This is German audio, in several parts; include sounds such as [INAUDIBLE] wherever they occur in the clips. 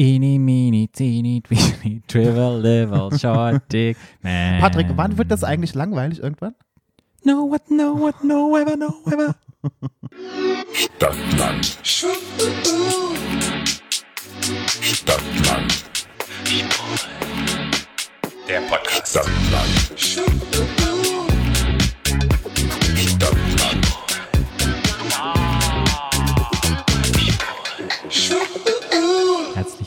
Eeny, meeny, teeny, tweeny, [LAUGHS] trivial, little, short, dick, man. Patrick, wann wird das eigentlich langweilig irgendwann? No, what, no, what, no, ever, no, ever. Stadtland. Stadtland. Der Podcast. Stadtland.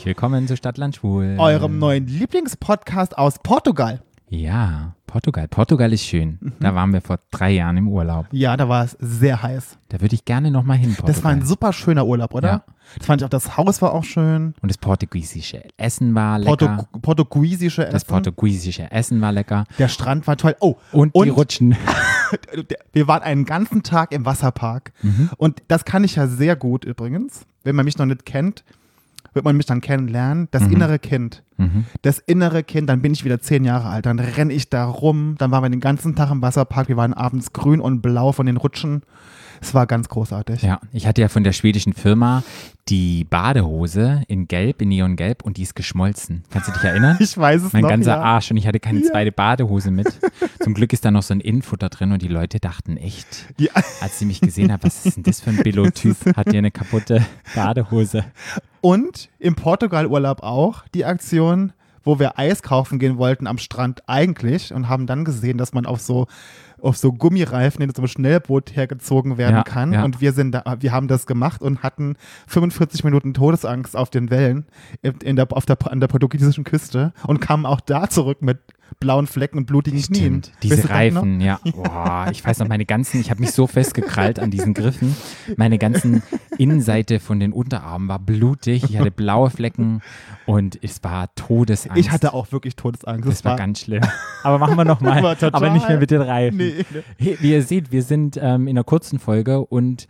Herzlich willkommen zu Stadtland Schwul. Eurem neuen Lieblingspodcast aus Portugal. Ja, Portugal. Portugal ist schön. Da waren wir vor drei Jahren im Urlaub. Ja, da war es sehr heiß. Da würde ich gerne nochmal hin, Portugal. Das war ein super schöner Urlaub, oder? Ja. Das fand ich auch, das Haus war auch schön. Und das portugiesische Essen war lecker. Portu portugiesische Essen. das portugiesische Essen war lecker. Der Strand war toll. Oh, Und, die Rutschen. [LAUGHS] wir waren einen ganzen Tag im Wasserpark. Mhm. Und das kann ich ja sehr gut übrigens. Wenn man mich noch nicht kennt, wird man mich dann kennenlernen. Das Mhm. innere Kind. Das innere Kind, dann bin ich wieder zehn Jahre alt. Dann renne ich da rum. Dann waren wir den ganzen Tag im Wasserpark. Wir waren abends grün und blau von den Rutschen. Es war ganz großartig. Ja, ich hatte ja von der schwedischen Firma die Badehose in Gelb, in Neongelb und die ist geschmolzen. Kannst du dich erinnern? [LAUGHS] Ich weiß es Mein noch. ganzer ja. Arsch und ich hatte keine Ja. zweite Badehose mit. Zum Glück ist da noch so ein Innenfutter drin und die Leute dachten echt, Ja. als sie mich gesehen haben, was ist denn das für ein [LAUGHS] Billo-Typ? Hat hier eine kaputte Badehose? Und im Portugal-Urlaub auch die Aktion, wo wir Eis kaufen gehen wollten am Strand eigentlich und haben dann gesehen, dass man auf so auf so Gummireifen in so einem Schnellboot hergezogen werden Ja, kann. ja. Und wir sind da, wir haben das gemacht und hatten 45 Minuten Todesangst auf den Wellen in in der, auf der, an der portugiesischen Küste und kamen auch da zurück mit blauen Flecken und blutigen Knien. Stimmt, diese Weißt du das? Reifen, ja. Boah, ich weiß noch, meine ganzen, ich habe mich so festgekrallt an diesen Griffen. Meine ganzen Innenseite von den Unterarmen war blutig. Ich hatte blaue Flecken und es war Todesangst. Ich hatte auch wirklich Todesangst. Das war ganz schlimm. [LAUGHS] Aber machen wir nochmal. War Aber nicht mehr mit den Reifen. Nee. Hey, wie ihr seht, wir sind ähm, in einer kurzen Folge und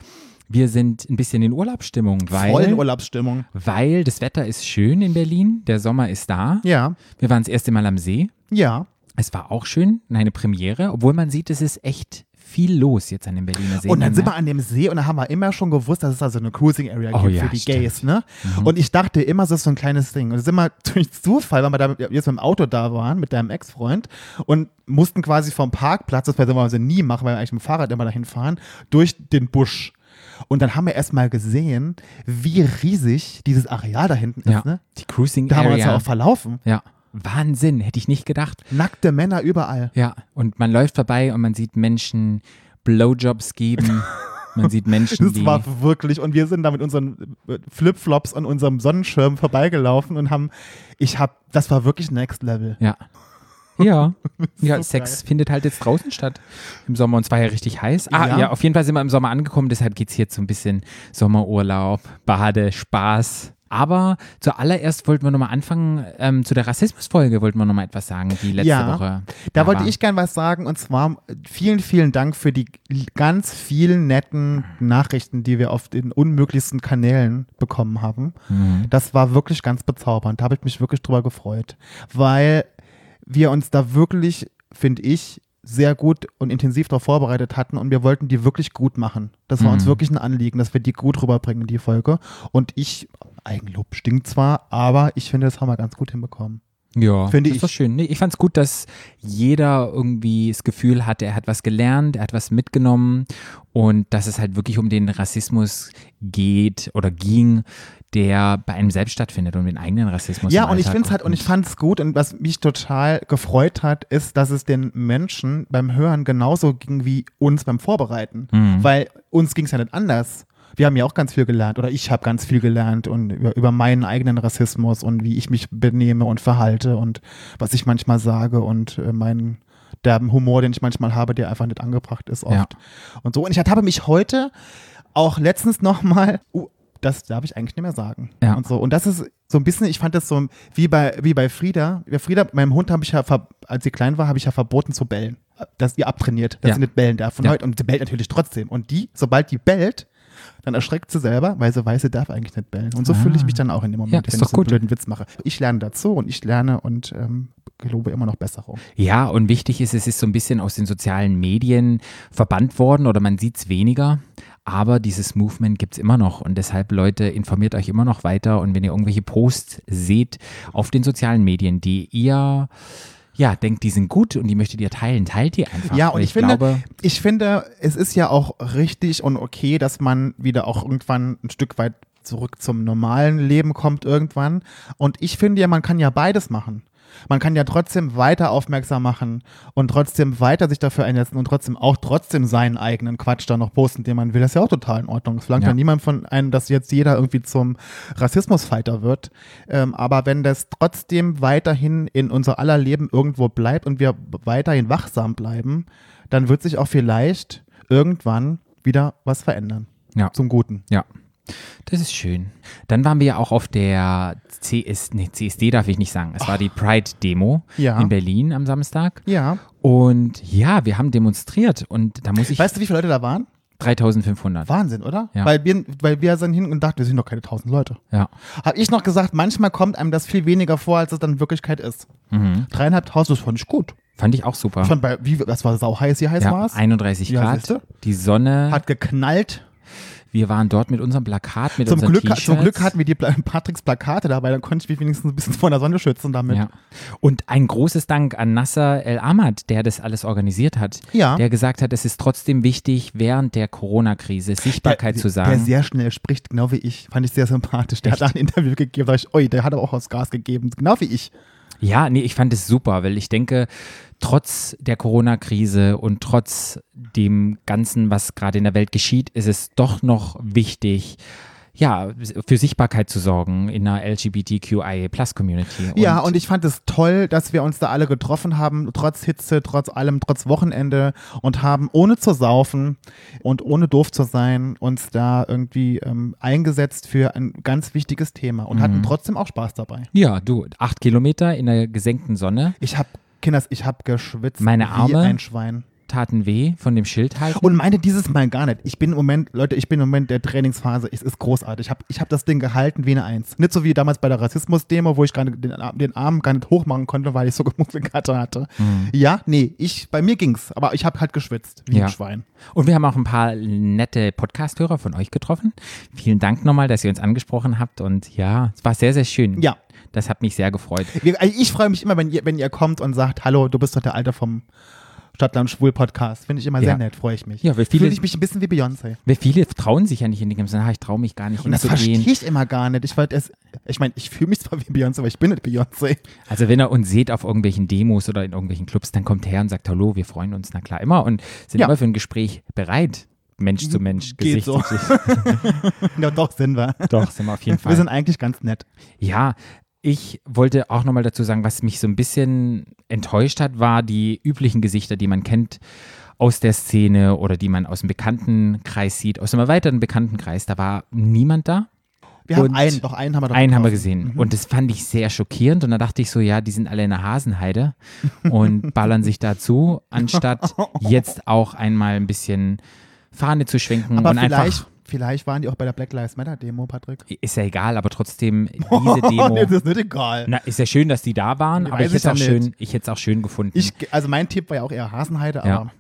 wir sind ein bisschen in Urlaubsstimmung, voll in weil, Urlaubsstimmung. weil das Wetter ist schön in Berlin. Der Sommer ist da. Ja, Wir waren das erste Mal am See. ja. Es war auch schön, eine Premiere, obwohl man sieht, es ist echt viel los jetzt an dem Berliner See. Und dann Man sind wir an dem See und da haben wir immer schon gewusst, dass es da so eine Cruising Area Oh gibt ja, für die stimmt. Mhm. Gays, ne? Und ich dachte immer, das ist so ein kleines Ding. Und da sind wir durch Zufall, weil wir da jetzt mit dem Auto da waren, mit deinem Ex-Freund und mussten quasi vom Parkplatz, das werden wir also nie machen, weil wir eigentlich mit dem Fahrrad immer dahin fahren, durch den Busch. Und dann haben wir erstmal gesehen, wie riesig dieses Areal da hinten ja, ist, ne? die Cruising Da haben wir uns ja Area. auch verlaufen. ja, Wahnsinn, hätte ich nicht gedacht. Nackte Männer überall. Ja, und man läuft vorbei und man sieht Menschen Blowjobs geben. [LAUGHS] man sieht Menschen, Das die war wirklich, und wir sind da mit unseren äh, Flipflops und unserem Sonnenschirm vorbeigelaufen und haben, ich hab, das war wirklich Next Level. Ja. Ja, [LAUGHS] ja so Sex findet halt jetzt draußen statt im Sommer und es war ja richtig heiß. Ah, Ja. ja, auf jeden Fall sind wir im Sommer angekommen, deshalb geht es jetzt so ein bisschen Sommerurlaub, Bade, Spaß. Aber zuallererst wollten wir nochmal anfangen, ähm, zu der Rassismusfolge wollten wir nochmal etwas sagen, die letzte Ja, Woche. Da wollte war. ich gern was sagen und zwar äh, vielen, vielen Dank für die ganz vielen netten Nachrichten, die wir auf den unmöglichsten Kanälen bekommen haben. Mhm. Das war wirklich ganz bezaubernd. Da habe ich mich wirklich drüber gefreut, weil wir uns da wirklich, finde ich, sehr gut und intensiv darauf vorbereitet hatten und wir wollten die wirklich gut machen. Das war uns Mhm. wirklich ein Anliegen, dass wir die gut rüberbringen, die Folge. Und ich, Eigenlob stinkt zwar, aber ich finde, das haben wir ganz gut hinbekommen. Ja, Finde das ich. war schön. Nee, ich fand es gut, dass jeder irgendwie das Gefühl hatte, er hat was gelernt, er hat was mitgenommen und dass es halt wirklich um den Rassismus geht oder ging, der bei einem selbst stattfindet und den eigenen Rassismus. Ja, und ich finde es halt, und ich fand es gut und was mich total gefreut hat, ist, dass es den Menschen beim Hören genauso ging wie uns beim Vorbereiten. Mhm. Weil uns ging es ja nicht anders. Wir haben ja auch ganz viel gelernt oder ich habe ganz viel gelernt und über, über meinen eigenen Rassismus und wie ich mich benehme und verhalte und was ich manchmal sage und äh, meinen derben Humor, den ich manchmal habe, der einfach nicht angebracht ist oft. Ja. Und so. Und ich habe mich heute auch letztens nochmal, das darf ich eigentlich nicht mehr sagen. Ja. Und so. Und das ist so ein bisschen, ich fand das so wie bei, wie bei Frieda. Bei Frieda, meinem Hund habe ich ja, als sie klein war, habe ich ja verboten zu bellen. Dass ihr abtrainiert, dass Ja. sie nicht bellen darf. Von Ja. heute. Und sie bellt natürlich trotzdem. Und die, sobald die bellt, dann erschreckt sie selber, weil sie weiß, sie darf eigentlich nicht bellen. Und so fühle ich mich dann auch in dem Moment, Ah. Ja, ist wenn doch ich so einen blöden Witz mache. Ich lerne dazu und ich lerne und ähm, gelobe immer noch Besserung. Ja, und wichtig ist, es ist so ein bisschen aus den sozialen Medien verbannt worden oder man sieht es weniger. Aber dieses Movement gibt es immer noch und deshalb, Leute, informiert euch immer noch weiter und wenn ihr irgendwelche Posts seht auf den sozialen Medien, die ihr ja, denkt, die sind gut und die möchtet ihr teilen, teilt die einfach. Ja, und Weil ich, finde, glaube, ich finde, es ist ja auch richtig und okay, dass man wieder auch irgendwann ein Stück weit zurück zum normalen Leben kommt irgendwann. Und ich finde ja, man kann ja beides machen. Man kann ja trotzdem weiter aufmerksam machen und trotzdem weiter sich dafür einsetzen und trotzdem auch trotzdem seinen eigenen Quatsch da noch posten, den man will. Das ist ja auch total in Ordnung. Es verlangt ja, Ja. niemand von einem, dass jetzt jeder irgendwie zum Rassismusfighter wird. Ähm, aber wenn das trotzdem weiterhin in unser aller Leben irgendwo bleibt und wir weiterhin wachsam bleiben, dann wird sich auch vielleicht irgendwann wieder was verändern. Ja. Zum Guten. ja. Das ist schön. Dann waren wir ja auch auf der CS, nee, CSD darf ich nicht sagen. Es war die Pride-Demo Ja. in Berlin am Samstag. Ja. Und ja, wir haben demonstriert und da muss ich Weißt du, wie viele Leute da waren? 3500. Wahnsinn, oder? Ja. Weil, wir, weil wir sind hin und dachten, wir sind doch keine tausend Leute. Ja. Habe ich noch gesagt, manchmal kommt einem das viel weniger vor, als es dann in Wirklichkeit ist. Mhm. Dreieinhalbtausend, das fand ich gut. Fand ich auch super. Schon bei, wie, das war sau heiß, wie heiß ja, war es? 31 Ja, Grad. Die Sonne. Hat geknallt. Wir waren dort mit unserem Plakat, mit Zum unseren Glück, T-Shirts. zum Glück hatten wir die [LAUGHS] Patricks Plakate dabei, dann konnte ich mich wenigstens ein bisschen vor der Sonne schützen damit. Ja. Und ein großes Dank an Nasser El Ahmad, der das alles organisiert hat. Ja. Der gesagt hat, es ist trotzdem wichtig, während der Corona-Krise Sichtbarkeit der, zu Der sagen. sehr schnell spricht, genau wie ich. Fand ich sehr sympathisch. Der hat da ein Interview gegeben, da ich, oi, der hat aber auch was Gas gegeben. Genau wie ich. Ja, nee, ich fand es super, weil ich denke, trotz der Corona-Krise und trotz dem Ganzen, was gerade in der Welt geschieht, ist es doch noch wichtig, ja, für Sichtbarkeit zu sorgen in einer LGBTQIA-Plus-Community. Ja, und ich fand es toll, dass wir uns da alle getroffen haben, trotz Hitze, trotz allem, trotz Wochenende und haben ohne zu saufen und ohne doof zu sein, uns da irgendwie ähm, eingesetzt für ein ganz wichtiges Thema und Mhm. hatten trotzdem auch Spaß dabei. Ja, du, acht Kilometer in der gesenkten Sonne Ich habe, Kinders, ich habe geschwitzt Meine wie Arme? ein Schwein. Taten weh von dem Schild halten. Und meine dieses Mal gar nicht. Ich bin im Moment, Leute, ich bin im Moment der Trainingsphase. Es ist großartig. Ich habe ich hab das Ding gehalten wie eine Eins. Nicht so wie damals bei der Rassismus-Demo, wo ich gerade den, Ar- den Arm gar nicht hochmachen konnte, weil ich so [LAUGHS] Muskelkater hatte. Ja, nee, ich, bei mir ging's. Aber ich habe halt geschwitzt wie Ja. ein Schwein. Und wir haben auch ein paar nette Podcast-Hörer von euch getroffen. Vielen Dank nochmal, dass ihr uns angesprochen habt. Und ja, es war sehr, sehr schön. Ja. Das hat mich sehr gefreut. Also Ich freue mich immer, wenn ihr, wenn ihr kommt und sagt, hallo, du bist doch der Alte vom Stadtland Schwul Podcast. Finde ich immer Ja. sehr nett, freue ich mich. Ja, Fühle ich mich ein bisschen wie Beyoncé. Weil viele trauen sich ja nicht in die ganzen, ich traue mich gar nicht Und das verstehe ich immer gar nicht. Ich, es- ich meine, ich fühle mich zwar wie Beyoncé, aber ich bin nicht Beyoncé. Also wenn ihr uns seht auf irgendwelchen Demos oder in irgendwelchen Clubs, dann kommt her und sagt Hallo, wir freuen uns, na klar, immer und sind Ja. immer für ein Gespräch bereit. Mensch zu Mensch, Geht Gesicht so. zu Gesicht. [LAUGHS] Ja, doch, sind wir. Doch, sind wir auf jeden Wir Fall. sind eigentlich ganz nett. Ja, ich wollte auch nochmal dazu sagen, was mich so ein bisschen enttäuscht hat, war die üblichen Gesichter, die man kennt aus der Szene oder die man aus dem Bekanntenkreis sieht, aus einem erweiterten Bekanntenkreis. Da war niemand da. Wir haben Und einen, doch einen haben wir doch Einen haben wir gesehen. Und das fand ich sehr schockierend. Und da dachte ich so, ja, die sind alle in der Hasenheide [LAUGHS] und ballern sich dazu, anstatt [LAUGHS] jetzt auch einmal ein bisschen Fahne zu schwenken Aber und einfach. Vielleicht waren die auch bei der Black Lives Matter Demo, Patrick. Ist ja egal, aber trotzdem [LAUGHS] diese Demo. das ist nicht egal. Na, ist ja schön, dass die da waren, aber ich hätte ich ja es auch schön, ich hätte auch schön gefunden. Ich, also mein Tipp war ja auch eher Hasenheide, ja. aber.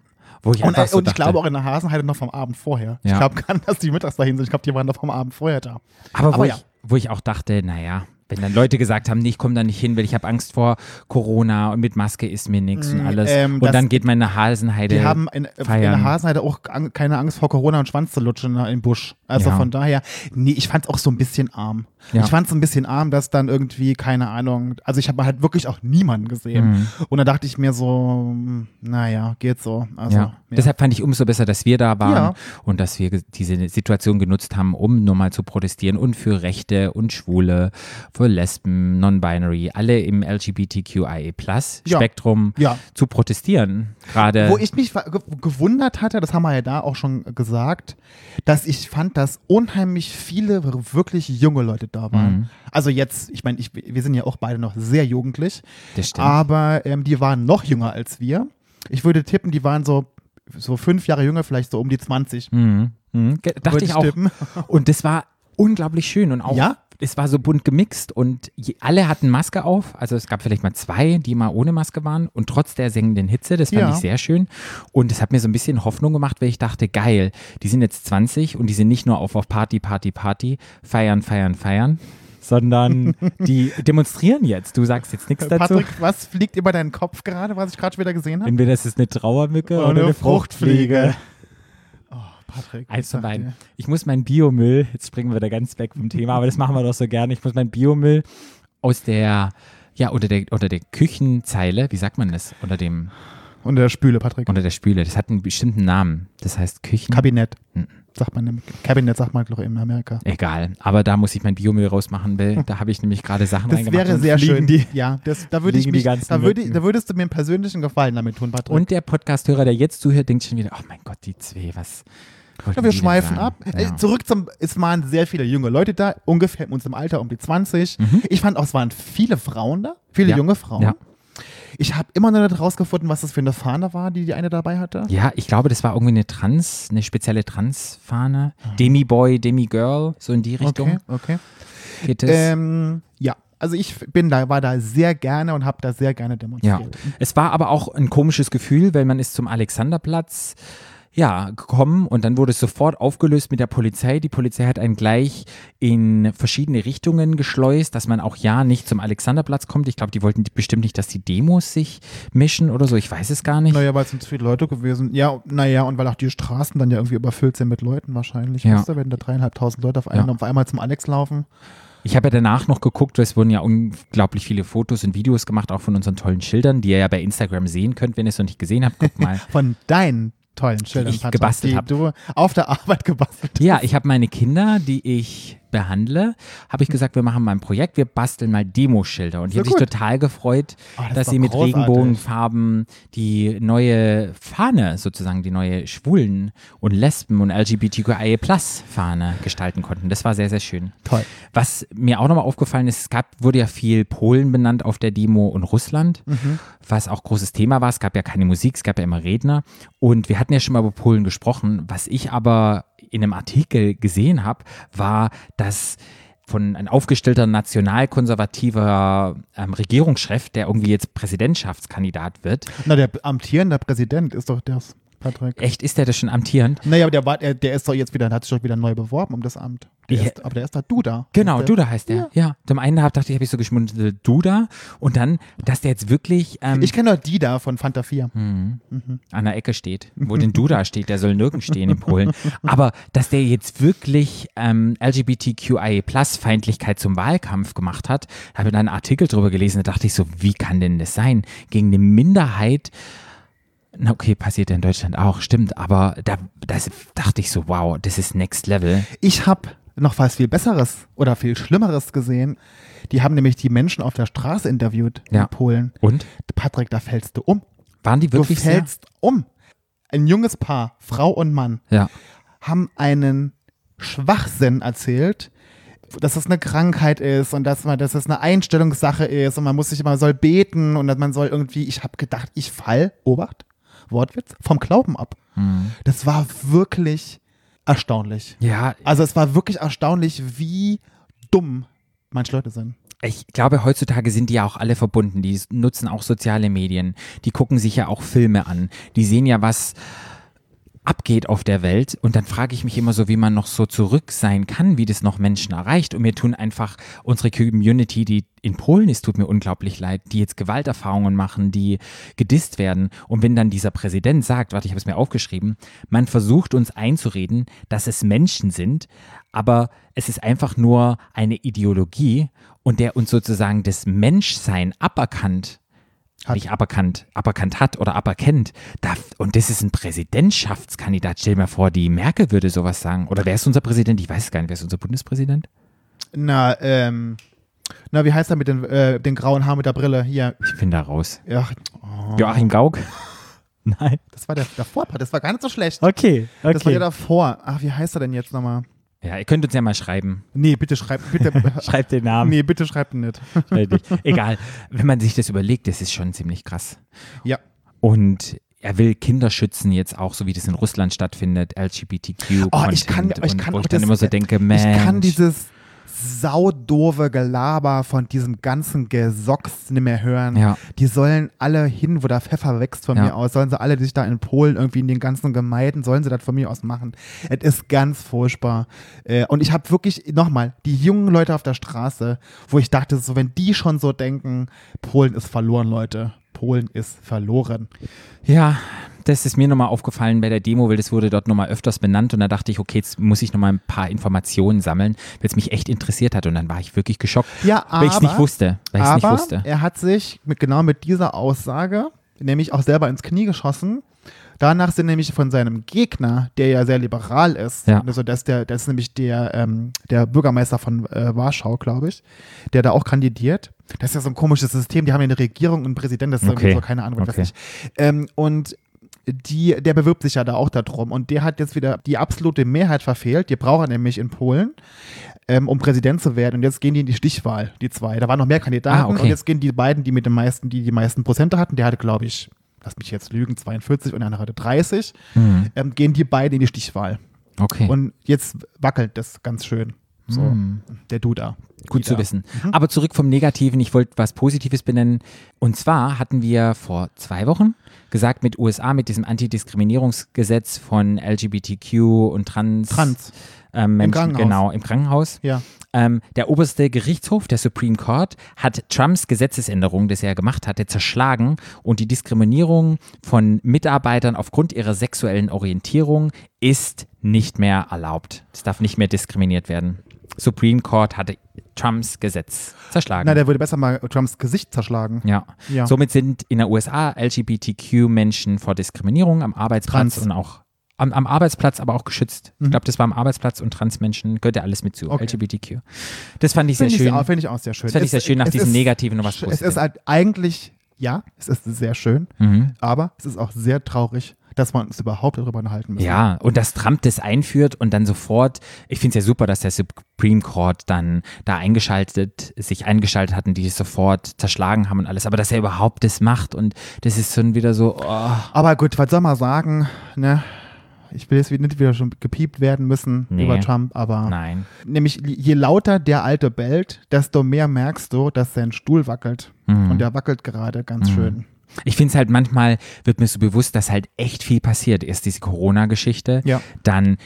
Wo ich Und, äh, so und ich glaube auch in der Hasenheide noch vom Abend vorher. Ich Ja. glaube gar nicht, dass die mittags dahin sind. Ich glaube, die waren noch vom Abend vorher da. aber wo, aber ich, ja. wo ich auch dachte, naja, wenn dann Leute gesagt haben, nee, ich komme da nicht hin, weil ich habe Angst vor Corona und mit Maske ist mir nichts und alles. ähm, und dann geht meine Hasenheide. Die haben in, in feiern. der Hasenheide auch ang- keine Angst vor Corona und Schwanz zu lutschen ne, im Busch. Also Ja. von daher, nee, ich fand es auch so ein bisschen arm. Ja. Ich fand es ein bisschen arm, dass dann irgendwie, keine Ahnung, also ich habe halt wirklich auch niemanden gesehen. Mhm. Und da dachte ich mir so, naja, geht so. Also, ja. ja. Deshalb fand ich umso besser, dass wir da waren und dass wir diese Situation genutzt haben, um nur mal zu protestieren und für Rechte und Schwule, für Lesben, Non-Binary, alle im LGBTQIA-Spektrum Ja. zu protestieren. Gerade Wo ich mich gewundert hatte, das haben wir ja da auch schon gesagt, dass ich fand, dass unheimlich viele wirklich junge Leute da waren. Mhm. Also jetzt, ich meine, ich, wir sind ja auch beide noch sehr jugendlich, Das stimmt. aber ähm, die waren noch jünger als wir. Ich würde tippen, die waren so, so fünf Jahre jünger, vielleicht so um die 20. Mhm. Mhm. Dachte ich ich auch. Und das war unglaublich schön und auch Ja? Es war so bunt gemixt und je, alle hatten Maske auf. Also es gab vielleicht mal zwei, die mal ohne Maske waren und trotz der sengenden Hitze, das fand Ja. ich sehr schön. Und es hat mir so ein bisschen Hoffnung gemacht, weil ich dachte, geil, die sind jetzt 20 und die sind nicht nur auf, auf Party, Party, Party, feiern, feiern, feiern, sondern [LAUGHS] die demonstrieren jetzt. Du sagst jetzt nichts dazu. Patrick, was fliegt über deinen Kopf gerade, was ich gerade wieder gesehen habe? Entweder es ist eine Trauermücke Oder oder, eine eine Fruchtfliege. Oh, Patrick. Eins ich von sag beiden. dir. Ich muss meinen Biomüll, jetzt springen wir da ganz weg vom Thema, aber das machen wir doch so gerne. Ich muss meinen Biomüll aus der, ja, unter der, unter der Küchenzeile, wie sagt man das? Unter dem, Unter der Spüle, Patrick. unter der Spüle. Das hat einen bestimmten Namen. Das heißt Küchen. Kabinett. Hm. Sagt man, im- Kabinett sagt man, glaube ich, in Amerika. Egal. Aber da muss ich meinen Biomüll rausmachen, weil da habe ich nämlich gerade Sachen Das reingemacht. wäre und sehr schön. Die. ja, das, da würde ich mich, da, würde, da würdest du mir einen persönlichen Gefallen damit tun, Patrick. Und der Podcast-Hörer, der jetzt zuhört, denkt schon wieder, oh mein Gott, die zwei, was. Wollten ja, wir schweifen ab. Äh, Ja. zurück zum, es waren sehr viele junge Leute da, ungefähr in unserem Alter um die 20. Ich fand auch, es waren viele Frauen da, viele Mhm. Ja. junge Frauen. Ja. Ich habe immer noch nicht rausgefunden, was das für eine Fahne war, die die eine dabei hatte. Ja, ich glaube, das war irgendwie eine Trans, eine spezielle Trans-Fahne. Demi-Boy, Demi-Girl, so in die Richtung Okay, okay. geht es. Ähm, ja, also ich bin da, war da sehr gerne und habe da sehr gerne ja. demonstriert. Es war aber auch ein komisches Gefühl, weil man ist zum Alexanderplatz ja, gekommen und dann wurde es sofort aufgelöst mit der Polizei. Die Polizei hat einen gleich in verschiedene Richtungen geschleust, dass man auch ja nicht zum Alexanderplatz kommt. Ich glaube, die wollten bestimmt nicht, dass die Demos sich mischen oder so. Ich weiß es gar nicht. Naja, weil es sind zu viele Leute gewesen. Ja, naja, und weil auch die Straßen dann ja irgendwie überfüllt sind mit Leuten wahrscheinlich. Ja. Weißt du, wenn da dreieinhalbtausend Leute auf, einen, Ja. auf einmal zum Alex laufen. Ich habe ja danach noch geguckt, es wurden ja unglaublich viele Fotos und Videos gemacht, auch von unseren tollen Schildern, die ihr ja bei Instagram sehen könnt, wenn ihr es noch nicht gesehen habt. Guckt mal. [LAUGHS] Von deinen tollen Schildern, ich Patrick, gebastelt die hab. du auf der Arbeit [LAUGHS] gebastelt Ja, ich habe meine Kinder, die ich behandle, habe ich gesagt, wir machen mal ein Projekt, wir basteln mal Demoschilder. Und haben sich gut. total gefreut, Oh, das dass sie mit großartig. Regenbogenfarben die neue Fahne, sozusagen die neue Schwulen- und Lesben- und LGBTQIA-Plus-Fahne gestalten konnten. Das war sehr, sehr schön. Toll. Was mir auch nochmal aufgefallen ist, es gab, wurde ja viel Polen benannt auf der Demo und Russland, Mhm. was auch großes Thema war. Es gab ja keine Musik, es gab ja immer Redner. Und wir hatten ja schon mal über Polen gesprochen. Was ich aber in einem Artikel gesehen habe, war, dass von ein aufgestellter nationalkonservativer ähm, Regierungschef, der irgendwie jetzt Präsidentschaftskandidat wird. Na, der amtierende Präsident ist doch das, Patrick. Echt, ist der das schon amtierend? Naja, aber der, war, der, der ist doch jetzt wieder, der hat sich doch wieder neu beworben um das Amt. Der Ja. ist, aber der ist da Duda. Genau, der, Duda heißt der. Ja. Zum einen dachte ich, habe ich so geschmunzelt, Duda. Und dann, dass der jetzt wirklich ähm, Ich kenne doch die da von Fanta 4. an der Ecke steht, wo denn Duda [LAUGHS] steht, der soll nirgends stehen in Polen. Aber dass der jetzt wirklich ähm, LGBTQIA-Plus-Feindlichkeit zum Wahlkampf gemacht hat, habe ich da einen Artikel drüber gelesen, da dachte ich so, wie kann denn das sein? Gegen eine Minderheit, na okay, passiert ja in Deutschland auch, stimmt, aber da das dachte ich so, wow, das ist Next Level. Ich habe noch was viel Besseres oder viel Schlimmeres gesehen. Die haben nämlich die Menschen auf der Straße interviewt Ja. in Polen. Und? Patrick, da fällst du um. Waren die wirklich du fällst um. Ein junges Paar, Frau und Mann, sehr? Ja. haben einen Schwachsinn erzählt, dass es eine Krankheit ist und dass, man, dass es eine Einstellungssache ist und man muss sich immer soll beten und dass man soll irgendwie, ich habe gedacht, ich fall, Obacht, Wortwitz, vom Glauben ab. Das war wirklich erstaunlich. Ja, Also es war wirklich erstaunlich, wie dumm manche Leute sind. Ich glaube, heutzutage sind die ja auch alle verbunden. Die nutzen auch soziale Medien. Die gucken sich ja auch Filme an. Die sehen ja, was abgeht auf der Welt. Und dann frage ich mich immer so, wie man noch so zurück sein kann, wie das noch Menschen erreicht. Und mir tun einfach unsere Community, die in Polen ist, tut mir unglaublich leid, die jetzt Gewalterfahrungen machen, die gedisst werden. Und wenn dann dieser Präsident sagt, warte, ich habe es mir aufgeschrieben, man versucht uns einzureden, dass es Menschen sind, aber es ist einfach nur eine Ideologie und der uns sozusagen das Menschsein aberkannt Hat. nicht aberkannt, aberkannt hat oder aberkennt. Und das ist ein Präsidentschaftskandidat. Stell dir mal vor, die Merkel würde sowas sagen. Oder wer ist unser Präsident? Ich weiß es gar nicht. Wer ist unser Bundespräsident? Na, ähm, na, wie heißt er mit den, äh, den grauen Haaren mit der Brille? Hier, Ich finde da raus. ja, Joachim Gauck? [LAUGHS] Nein. das war der davor, das war gar nicht so schlecht. Okay, Das war der davor. Ach, wie heißt er denn jetzt nochmal? Ja, ihr könnt uns ja mal schreiben. Nee, bitte schreibt, bitte, [LAUGHS] Schreibt den Namen. nee, bitte schreibt ihn nicht. [LAUGHS] Schreibt nicht. Egal. Wenn man sich das überlegt, das ist schon ziemlich krass. Ja. Und er will Kinder schützen jetzt auch, so wie das in Russland stattfindet, LGBTQ. Oh, ich kann- ich und kann wo ich dann das- immer so denke, Ich Mensch. kann dieses, saudove Gelaber von diesem ganzen Gesocks nicht mehr hören. Ja. Die sollen alle hin, wo der Pfeffer wächst von Ja. mir aus. Sollen sie alle, die sich da in Polen irgendwie in den ganzen Gemeinden, sollen sie das von mir aus machen. Es ist ganz furchtbar. Äh, Und ich habe wirklich, nochmal, die jungen Leute auf der Straße, wo ich dachte, so wenn die schon so denken, Polen ist verloren, Leute. Polen ist verloren. Ja, das ist mir nochmal aufgefallen bei der Demo, weil das wurde dort nochmal öfters benannt und da dachte ich, okay, jetzt muss ich nochmal ein paar Informationen sammeln, weil es mich echt interessiert hat und dann war ich wirklich geschockt, Ja, weil ich es nicht aber- wusste. Weil es nicht Aber wusste. er hat sich mit, genau mit dieser Aussage nämlich auch selber ins Knie geschossen. Danach sind nämlich von seinem Gegner, der ja sehr liberal ist, Ja. also das, ist der, das ist nämlich der, ähm, der Bürgermeister von äh, Warschau, glaube ich, der da auch kandidiert. Das ist ja so ein komisches System, die haben ja eine Regierung und einen Präsidenten, das ist Okay. so, keine Ahnung, Okay. weiß ich. Ähm, und die, der bewirbt sich ja da auch darum und der hat jetzt wieder die absolute Mehrheit verfehlt. Die braucht er nämlich in Polen, ähm, um Präsident zu werden. Und jetzt gehen die in die Stichwahl, die zwei. Da waren noch mehr Kandidaten Ah, okay. und jetzt gehen die beiden, die mit den meisten, die die meisten Prozente hatten, der hatte, glaube ich, lass mich jetzt lügen, 42 und der andere hatte 30, Hm. ähm, gehen die beiden in die Stichwahl. Okay. Und jetzt wackelt das ganz schön. So, Hm. der Duda. Gut zu wissen. Aber zurück vom Negativen, ich wollte was Positives benennen. Und zwar hatten wir vor zwei Wochen gesagt, mit USA, mit diesem Antidiskriminierungsgesetz von LGBTQ und Trans, Trans. Ähm, Menschen, Krankenhaus. genau, im Krankenhaus. Ja. Ähm, der oberste Gerichtshof, der Supreme Court, hat Trumps Gesetzesänderung, das er gemacht hatte, zerschlagen und die Diskriminierung von Mitarbeitern aufgrund ihrer sexuellen Orientierung ist nicht mehr erlaubt. Es darf nicht mehr diskriminiert werden. Supreme Court hatte Trumps Gesetz zerschlagen. Na, der würde besser mal Trumps Gesicht zerschlagen. ja. Ja. Somit sind in der USA LGBTQ-Menschen vor Diskriminierung am Arbeitsplatz Trans. und auch am, am Arbeitsplatz, aber auch geschützt. Ich glaube, das war am Arbeitsplatz und Transmenschen gehört ja alles mit zu. Mhm. Okay. LGBTQ. Das fand ich sehr Finde ich, schön. auch- finde ich auch sehr schön. Das fand ich sehr schön, nach es diesem ist- Negativen noch was Es ist halt eigentlich, ja, es ist sehr schön, Mhm. aber es ist auch sehr traurig, dass wir uns überhaupt darüber unterhalten müssen. Ja, und dass Trump das einführt und dann sofort, ich finde es ja super, dass der Supreme Court dann da eingeschaltet, sich eingeschaltet hat und die es sofort zerschlagen haben und alles, aber dass er überhaupt das macht und das ist schon wieder so, oh, Aber gut, was soll man sagen, ne? Ich will jetzt nicht wieder schon gepiept werden müssen Nee. über Trump, aber nein. nämlich je lauter der Alte bellt, desto mehr merkst du, dass sein Stuhl wackelt. Mhm. Und der wackelt gerade ganz schön. Ich finde es halt manchmal, wird mir so bewusst, dass halt echt viel passiert. Erst diese Corona-Geschichte, Ja. dann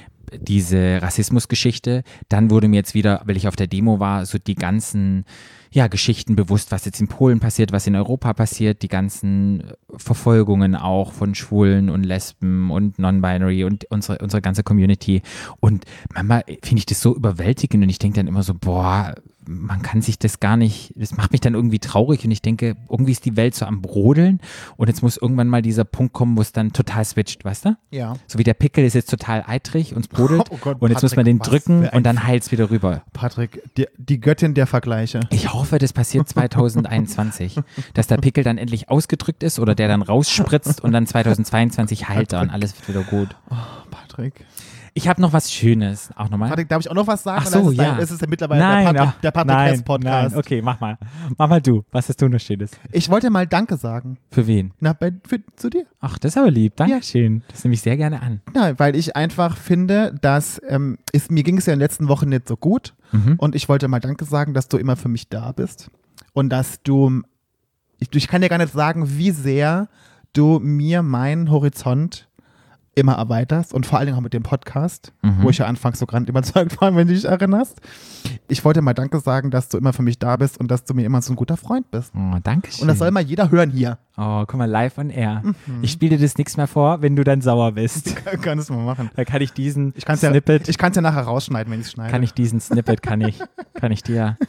diese Rassismusgeschichte, dann wurde mir jetzt wieder, weil ich auf der Demo war, so die ganzen ja, Geschichten bewusst, was jetzt in Polen passiert, was in Europa passiert, die ganzen Verfolgungen auch von Schwulen und Lesben und Non-Binary und unsere, unsere ganze Community. Und manchmal finde ich das so überwältigend und ich denke dann immer so, boah, man kann sich das gar nicht, das macht mich dann irgendwie traurig und ich denke, irgendwie ist die Welt so am Brodeln und jetzt muss irgendwann mal dieser Punkt kommen, wo es dann total switcht, weißt du? Ja. So wie der Pickel ist jetzt total eitrig und es brodelt [LAUGHS] Oh Gott, und jetzt muss man Patrick, den drücken und dann heilt es wieder rüber. Patrick, die, die Göttin der Vergleiche. Ich hoffe, das passiert [LAUGHS] 2021, dass der Pickel dann endlich ausgedrückt ist oder der dann rausspritzt und dann 2022 heilt er und alles wird wieder gut. Patrick. Ich habe noch was Schönes, auch nochmal. Patrick, darf ich auch noch was sagen? Ach so, ja. Dein, ist es ja mittlerweile Nein, der ach, der Patrick nein, Podcast. nein, okay, mach mal. Mach mal du. Was hast du noch Schönes? Ich wollte mal Danke sagen. Für wen? Na, bei, für, zu dir. Ach, das ist aber lieb. Dankeschön. Das nehme ich sehr gerne an. Ja, weil ich einfach finde, dass ähm, ist, mir ging es ja in den letzten Wochen nicht so gut Mhm. und ich wollte mal Danke sagen, dass du immer für mich da bist und dass du, ich, ich kann dir gar nicht sagen, wie sehr du mir meinen Horizont immer erweiterst und vor allen Dingen auch mit dem Podcast, Mhm. wo ich ja anfangs so grand überzeugt [LAUGHS] war, wenn du dich erinnerst. Ich wollte mal Danke sagen, dass du immer für mich da bist und dass du mir immer so ein guter Freund bist. Oh, danke schön. Und das soll mal jeder hören hier. oh, guck mal, live on air. Mhm. Ich spiele dir das nichts mehr vor, wenn du dann sauer bist. [LAUGHS] kann es mal machen. Da kann ich diesen Ich kann es ja, Snippet, ich kann's ja nachher rausschneiden, wenn ich es schneide. kann ich diesen Snippet, kann ich, kann ich dir [LAUGHS]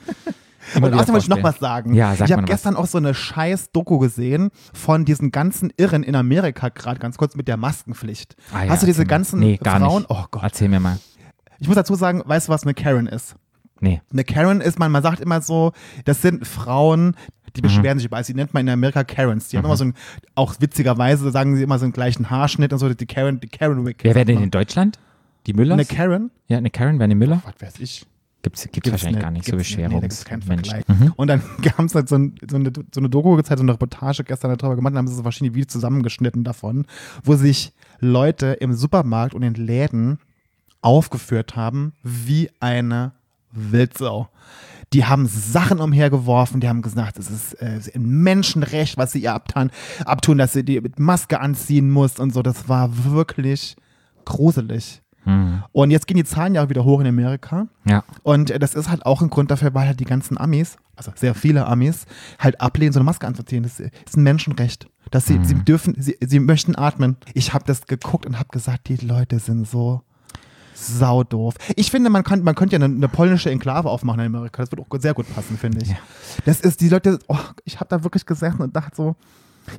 Und außerdem wollte ich noch was sagen. Ja, sag ich habe was. gestern auch so eine scheiß Doku gesehen von diesen ganzen Irren in Amerika, gerade ganz kurz mit der Maskenpflicht. Ah ja, Hast du diese ganzen nee, gar Frauen? Nicht. Oh Gott. Erzähl mir mal. Ich muss dazu sagen, weißt du, was eine Karen ist? Nee. Eine Karen ist, man, man sagt immer so, das sind Frauen, die Mhm. beschweren sich über alles. Die nennt man in Amerika Karens. Die haben immer so einen, auch witzigerweise sagen sie immer so einen gleichen Haarschnitt und so, die Karen, die Karen Wick. Wer wäre denn in Deutschland? Die Müllers? Eine Karen? ja, eine Karen wäre eine Müller? Was weiß ich. Gibt's, Gibt's wahrscheinlich nicht, gar nicht, so nicht. Nee. Mhm. Und dann [LAUGHS] haben sie halt so, ein, so, eine, so eine Doku gezeigt, so eine Reportage gestern darüber gemacht, dann haben sie so verschiedene Videos zusammengeschnitten davon, wo sich Leute im Supermarkt und in Läden aufgeführt haben, wie eine Wildsau. Die haben Sachen umhergeworfen, die haben gesagt, es ist äh, ein Menschenrecht, was sie ihr abtan, abtun, dass sie die mit Maske anziehen muss und so. Das war wirklich gruselig. Hm. Und jetzt gehen die Zahlen ja auch wieder hoch in Amerika. Ja. Und äh, das ist halt auch ein Grund dafür, weil halt die ganzen Amis, also sehr viele Amis, halt ablehnen, so eine Maske anzuziehen. Das ist ein Menschenrecht. Dass sie, sie dürfen, sie, sie möchten atmen. Ich habe das geguckt und habe gesagt, die Leute sind so saudoof. Ich finde, man, kann, man könnte ja eine, eine polnische Enklave aufmachen in Amerika. Das würde auch sehr gut passen, finde ich. Ja. Das ist, die Leute, oh, ich habe da wirklich gesessen und dachte so,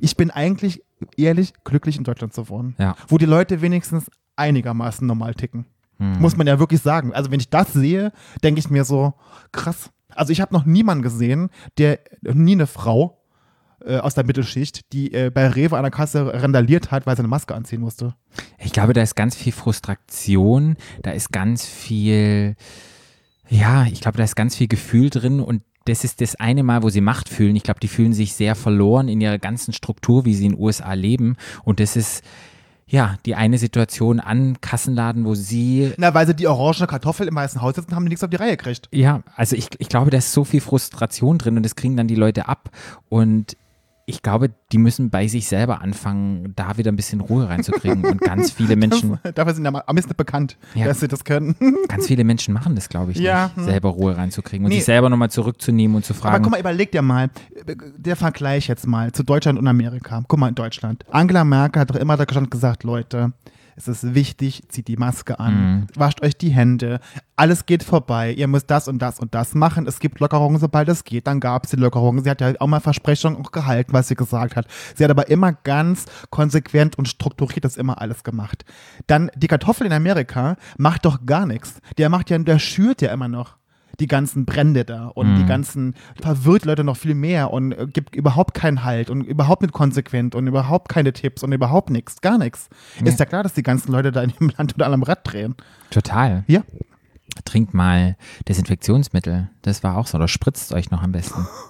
ich bin eigentlich ehrlich glücklich in Deutschland zu wohnen. Ja. Wo die Leute wenigstens einigermaßen normal ticken. Hm. Muss man ja wirklich sagen. Also wenn ich das sehe, denke ich mir so, krass. Also ich habe noch niemanden gesehen, der, nie eine Frau äh, aus der Mittelschicht, die äh, bei Rewe an der Kasse randaliert hat, weil sie eine Maske anziehen musste. Ich glaube, da ist ganz viel Frustration, da ist ganz viel, ja, ich glaube, da ist ganz viel Gefühl drin und das ist das eine Mal, wo sie Macht fühlen. Ich glaube, die fühlen sich sehr verloren in ihrer ganzen Struktur, wie sie in den USA leben. Und das ist, ja, die eine Situation an Kassenladen, wo sie Na, weil sie die orangene Kartoffel im Weißen Haus sitzen, haben die nichts auf die Reihe gekriegt. Ja, also ich, ich glaube, da ist so viel Frustration drin und das kriegen dann die Leute ab. Und ich glaube, die müssen bei sich selber anfangen, da wieder ein bisschen Ruhe reinzukriegen. Und ganz viele [LAUGHS] Menschen, Dafür sind ja Amis nicht bekannt, Ja. dass sie das können. [LAUGHS] ganz viele Menschen machen das, glaube ich, Ja, nicht, selber Ruhe reinzukriegen und Nee. sich selber nochmal zurückzunehmen und zu Aber fragen. guck mal, überleg dir mal, der Vergleich jetzt mal zu Deutschland und Amerika. Guck mal in Deutschland. Angela Merkel hat doch immer da gestanden gesagt, Leute, es ist wichtig, zieht die Maske an, Mhm. wascht euch die Hände, alles geht vorbei, ihr müsst das und das und das machen, es gibt Lockerungen, sobald es geht, dann gab es die Lockerungen. Sie hat ja auch mal Versprechungen auch gehalten, was sie gesagt hat. Sie hat aber immer ganz konsequent und strukturiert das immer alles gemacht. Dann die Kartoffel in Amerika macht doch gar nichts. Der macht ja, der schürt ja immer noch die ganzen Brände da und die ganzen verwirrt Leute noch viel mehr und äh, gibt überhaupt keinen Halt und überhaupt nicht konsequent und überhaupt keine Tipps und überhaupt nichts, gar nichts. Ist ja klar, dass die ganzen Leute da in dem [LAUGHS] Land unter allem Rad drehen. Total. Ja. Trinkt mal Desinfektionsmittel. Das war auch so. Oder spritzt euch noch am besten. [LAUGHS]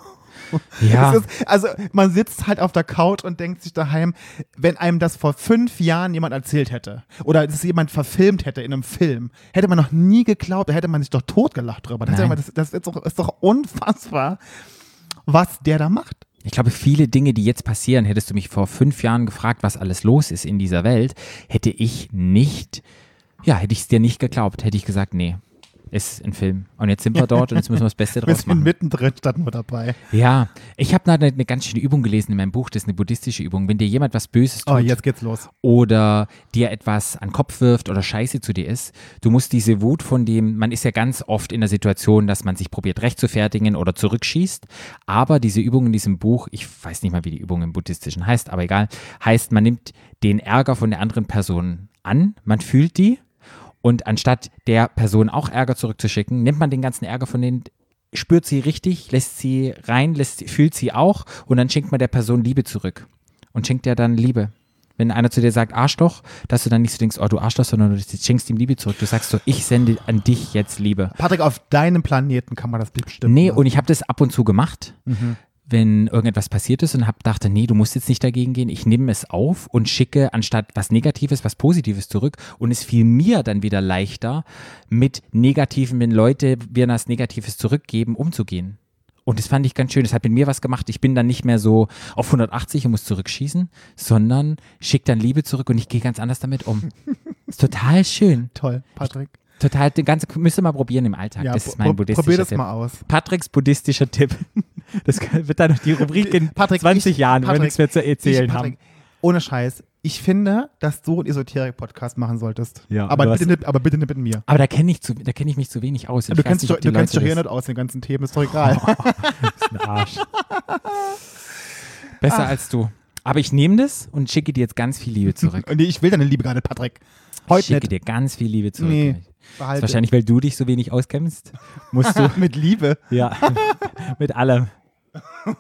ja. Es ist, also man sitzt halt auf der Couch und denkt sich daheim, wenn einem das vor fünf Jahren jemand erzählt hätte oder das jemand verfilmt hätte in einem Film, hätte man noch nie geglaubt, da hätte man sich doch totgelacht drüber. Das, Nein. das ist, doch, ist doch unfassbar, was der da macht. Ich glaube, viele Dinge, die jetzt passieren, hättest du mich vor fünf Jahren gefragt, was alles los ist in dieser Welt, hätte ich nicht, ja, hätte ich es dir nicht geglaubt. Hätte ich gesagt, nee, ist ein Film. Und jetzt sind wir dort und jetzt müssen wir das Beste [LAUGHS] Wir draus sind machen. mittendrin, statt nur dabei. Ja, ich habe eine, eine ganz schöne Übung gelesen in meinem Buch. Das ist eine buddhistische Übung. Wenn dir jemand was Böses tut Oh, jetzt geht's los. oder dir etwas an den Kopf wirft oder Scheiße zu dir ist, du musst diese Wut von dem, man ist ja ganz oft in der Situation, dass man sich probiert rechtfertigen oder zurückschießt, aber diese Übung in diesem Buch, ich weiß nicht mal, wie die Übung im Buddhistischen heißt, aber egal, heißt, man nimmt den Ärger von der anderen Person an, man fühlt die und anstatt der Person auch Ärger zurückzuschicken, nimmt man den ganzen Ärger von denen, spürt sie richtig, lässt sie rein, lässt, fühlt sie auch und dann schenkt man der Person Liebe zurück und schenkt der dann Liebe. Wenn einer zu dir sagt Arschloch, dass du dann nicht so denkst, oh du Arschloch, sondern du schenkst ihm Liebe zurück. Du sagst so, ich sende an dich jetzt Liebe. Patrick, auf deinem Planeten kann man das bestimmt. Nee, und ich habe das ab und zu gemacht, wenn irgendetwas passiert ist und habe dachte, nee, du musst jetzt nicht dagegen gehen. Ich nehme es auf und schicke anstatt was Negatives, was Positives zurück. Und es fiel mir dann wieder leichter, mit Negativen, wenn Leute mir was Negatives zurückgeben, umzugehen. Und das fand ich ganz schön. Das hat mit mir was gemacht. Ich bin dann nicht mehr so auf 180 und muss zurückschießen, sondern schicke dann Liebe zurück und ich gehe ganz anders damit um. [LAUGHS] ist total schön. Toll, Patrick. Total, den ganzen, müsst ihr mal probieren im Alltag. das ist mein buddhistischer probier das Tipp. mal aus. Patricks buddhistischer Tipp. [LAUGHS] Das wird dann noch die Rubrik in Patrick, 20 ich- Jahren, wenn wir Patrick, nichts mehr zu erzählen ich, haben. Patrick, Ohne Scheiß. Ich finde, dass du einen Esoterik-Podcast machen solltest. Ja, aber, bitte nicht, aber bitte nicht mit mir. Aber da kenne ich, zu- da kenn ich mich zu wenig aus. Ich Du kennst, nicht, doch, ob die du kennst dich doch hier nicht aus, den ganzen Themen, ist doch egal. [LAUGHS] ist ein Arsch. Besser als du. Aber ich nehme das und schicke dir jetzt ganz viel Liebe zurück. Und [LAUGHS] nee, ich will deine Liebe gar nicht, Patrick. Ich Heute schicke nicht. dir ganz viel Liebe zurück. Nee, Das ist Behalte. wahrscheinlich, weil du dich so wenig auskennst. Musst du, [LAUGHS] mit Liebe. [LAUGHS] ja, mit allem. [LAUGHS]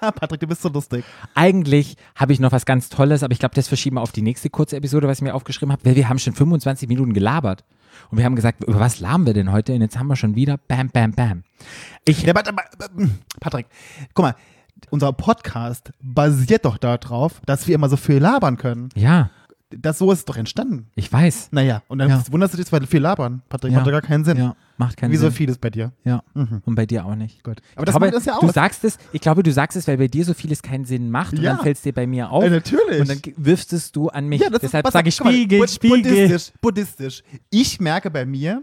Patrick, du bist so lustig. Eigentlich habe ich noch was ganz Tolles, aber ich glaube, das verschieben wir auf die nächste kurze Episode, was ich mir aufgeschrieben habe, weil wir haben schon 25 Minuten gelabert. Und wir haben gesagt, über was labern wir denn heute? Und jetzt haben wir schon wieder Bam, Bam, Bam. Ich, Ja, Patrick, guck mal, unser Podcast basiert doch darauf, dass wir immer so viel labern können. ja, das so ist es doch entstanden. Ich weiß. Naja, und dann Ja. wunderst du dich, weil viel labern. Patrick, Ja. macht gar keinen Sinn. Ja, macht keinen Wie so Sinn. vieles bei dir. Ja. Mhm. Und bei dir auch nicht. Gut. Aber das Aber macht das ja du aus. sagst es, ich glaube, du sagst es, weil bei dir so vieles keinen Sinn macht und Ja. dann fällt es dir bei mir auf. Äh, natürlich. Und dann wirfst du an mich. Ja, das Deshalb sage ich Spiegel, Spiegel. Buddhistisch, buddhistisch. Ich merke bei mir,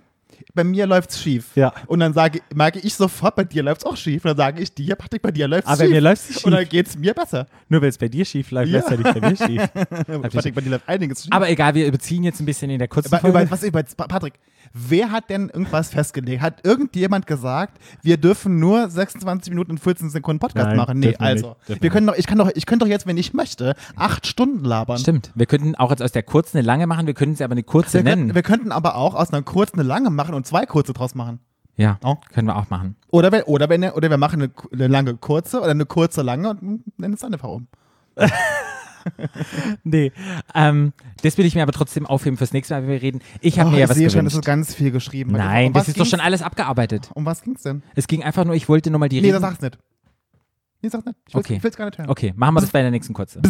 bei mir läuft's schief. Ja. Und dann sage, merke ich sofort, bei dir läuft's auch schief. Und dann sage ich dir, Patrick, bei dir läuft's Aber bei schief. mir läuft's nicht Und dann schief. geht's mir besser. Nur weil es bei dir schief läuft, Ja. läuft es ja nicht bei mir schief. [LAUGHS] Patrick, bei dir läuft einiges schief. Aber egal, wir überziehen jetzt ein bisschen in der kurzen Folge. über, was, über, Patrick, wer hat denn irgendwas festgelegt? Hat irgendjemand gesagt, wir dürfen nur 26 Minuten und 14 Sekunden Podcast Nein, machen? Nee, also. nicht, wir können doch, ich, kann doch, ich könnte doch jetzt, wenn ich möchte, acht Stunden labern. Stimmt. Wir könnten auch jetzt aus der kurzen eine lange machen, wir könnten sie aber eine kurze Wir nennen. könnten, wir könnten aber auch aus einer kurzen eine lange machen und zwei kurze draus machen. ja, Oh. können wir auch machen. Oder, wir, oder, wenn, oder wir machen eine, eine lange kurze oder eine kurze lange und nennen es dann einfach [LAUGHS] um. Nee, ähm, das will ich mir aber trotzdem aufheben fürs nächste Mal, wenn wir reden. Ich habe Oh, mir ja was sehe schon, gewünscht. das ist ganz viel geschrieben. Nein, um das ist doch schon alles abgearbeitet. Um was ging's denn? Es ging einfach nur, ich wollte nur mal die Nee, das sag's nicht. Nee, sag's nicht. Ich will's, Okay. ich will's gar nicht hören. Okay, machen wir das bei der nächsten kurze.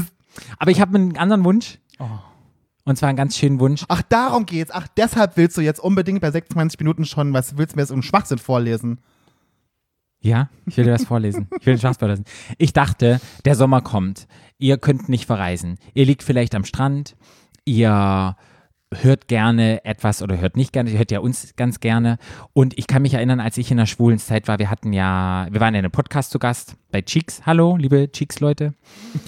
Aber ich habe einen anderen Wunsch. Oh. Und zwar einen ganz schönen Wunsch. Ach, darum geht's. Ach, deshalb willst du jetzt unbedingt bei 26 Minuten schon, was willst du mir jetzt um Schwachsinn vorlesen? Ja, ich will dir was [LAUGHS] vorlesen. Ich will den Spaß vorlesen. Ich dachte, der Sommer kommt. Ihr könnt nicht verreisen. Ihr liegt vielleicht am Strand. Ihr hört gerne etwas oder hört nicht gerne. Ihr hört ja uns ganz gerne. Und ich kann mich erinnern, als ich in der schwulen Zeit war, wir hatten ja, wir waren in einem Podcast zu Gast bei Cheeks. Hallo, liebe Cheeks-Leute.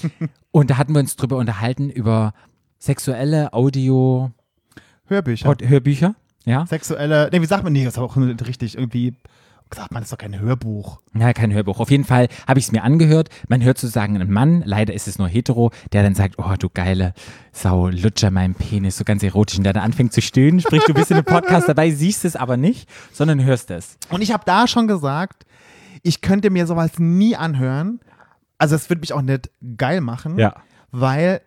[LAUGHS] Und da hatten wir uns drüber unterhalten über sexuelle Audio Hörbücher. Hörbücher. Ja. Sexuelle, nee, wie sagt man, nee, das ist auch nicht richtig irgendwie, sagt man, das ist doch kein Hörbuch. Ja, kein Hörbuch. Auf jeden Fall habe ich es mir angehört. Man hört sozusagen einen Mann, leider ist es nur hetero, der dann sagt, oh du geile Sau, lutscher meinen Penis, so ganz erotisch. Und der dann anfängt zu stöhnen, sprich, du bist in einem Podcast dabei, siehst es aber nicht, sondern hörst es. Und ich habe da schon gesagt, ich könnte mir sowas nie anhören. Also es würde mich auch nicht geil machen, weil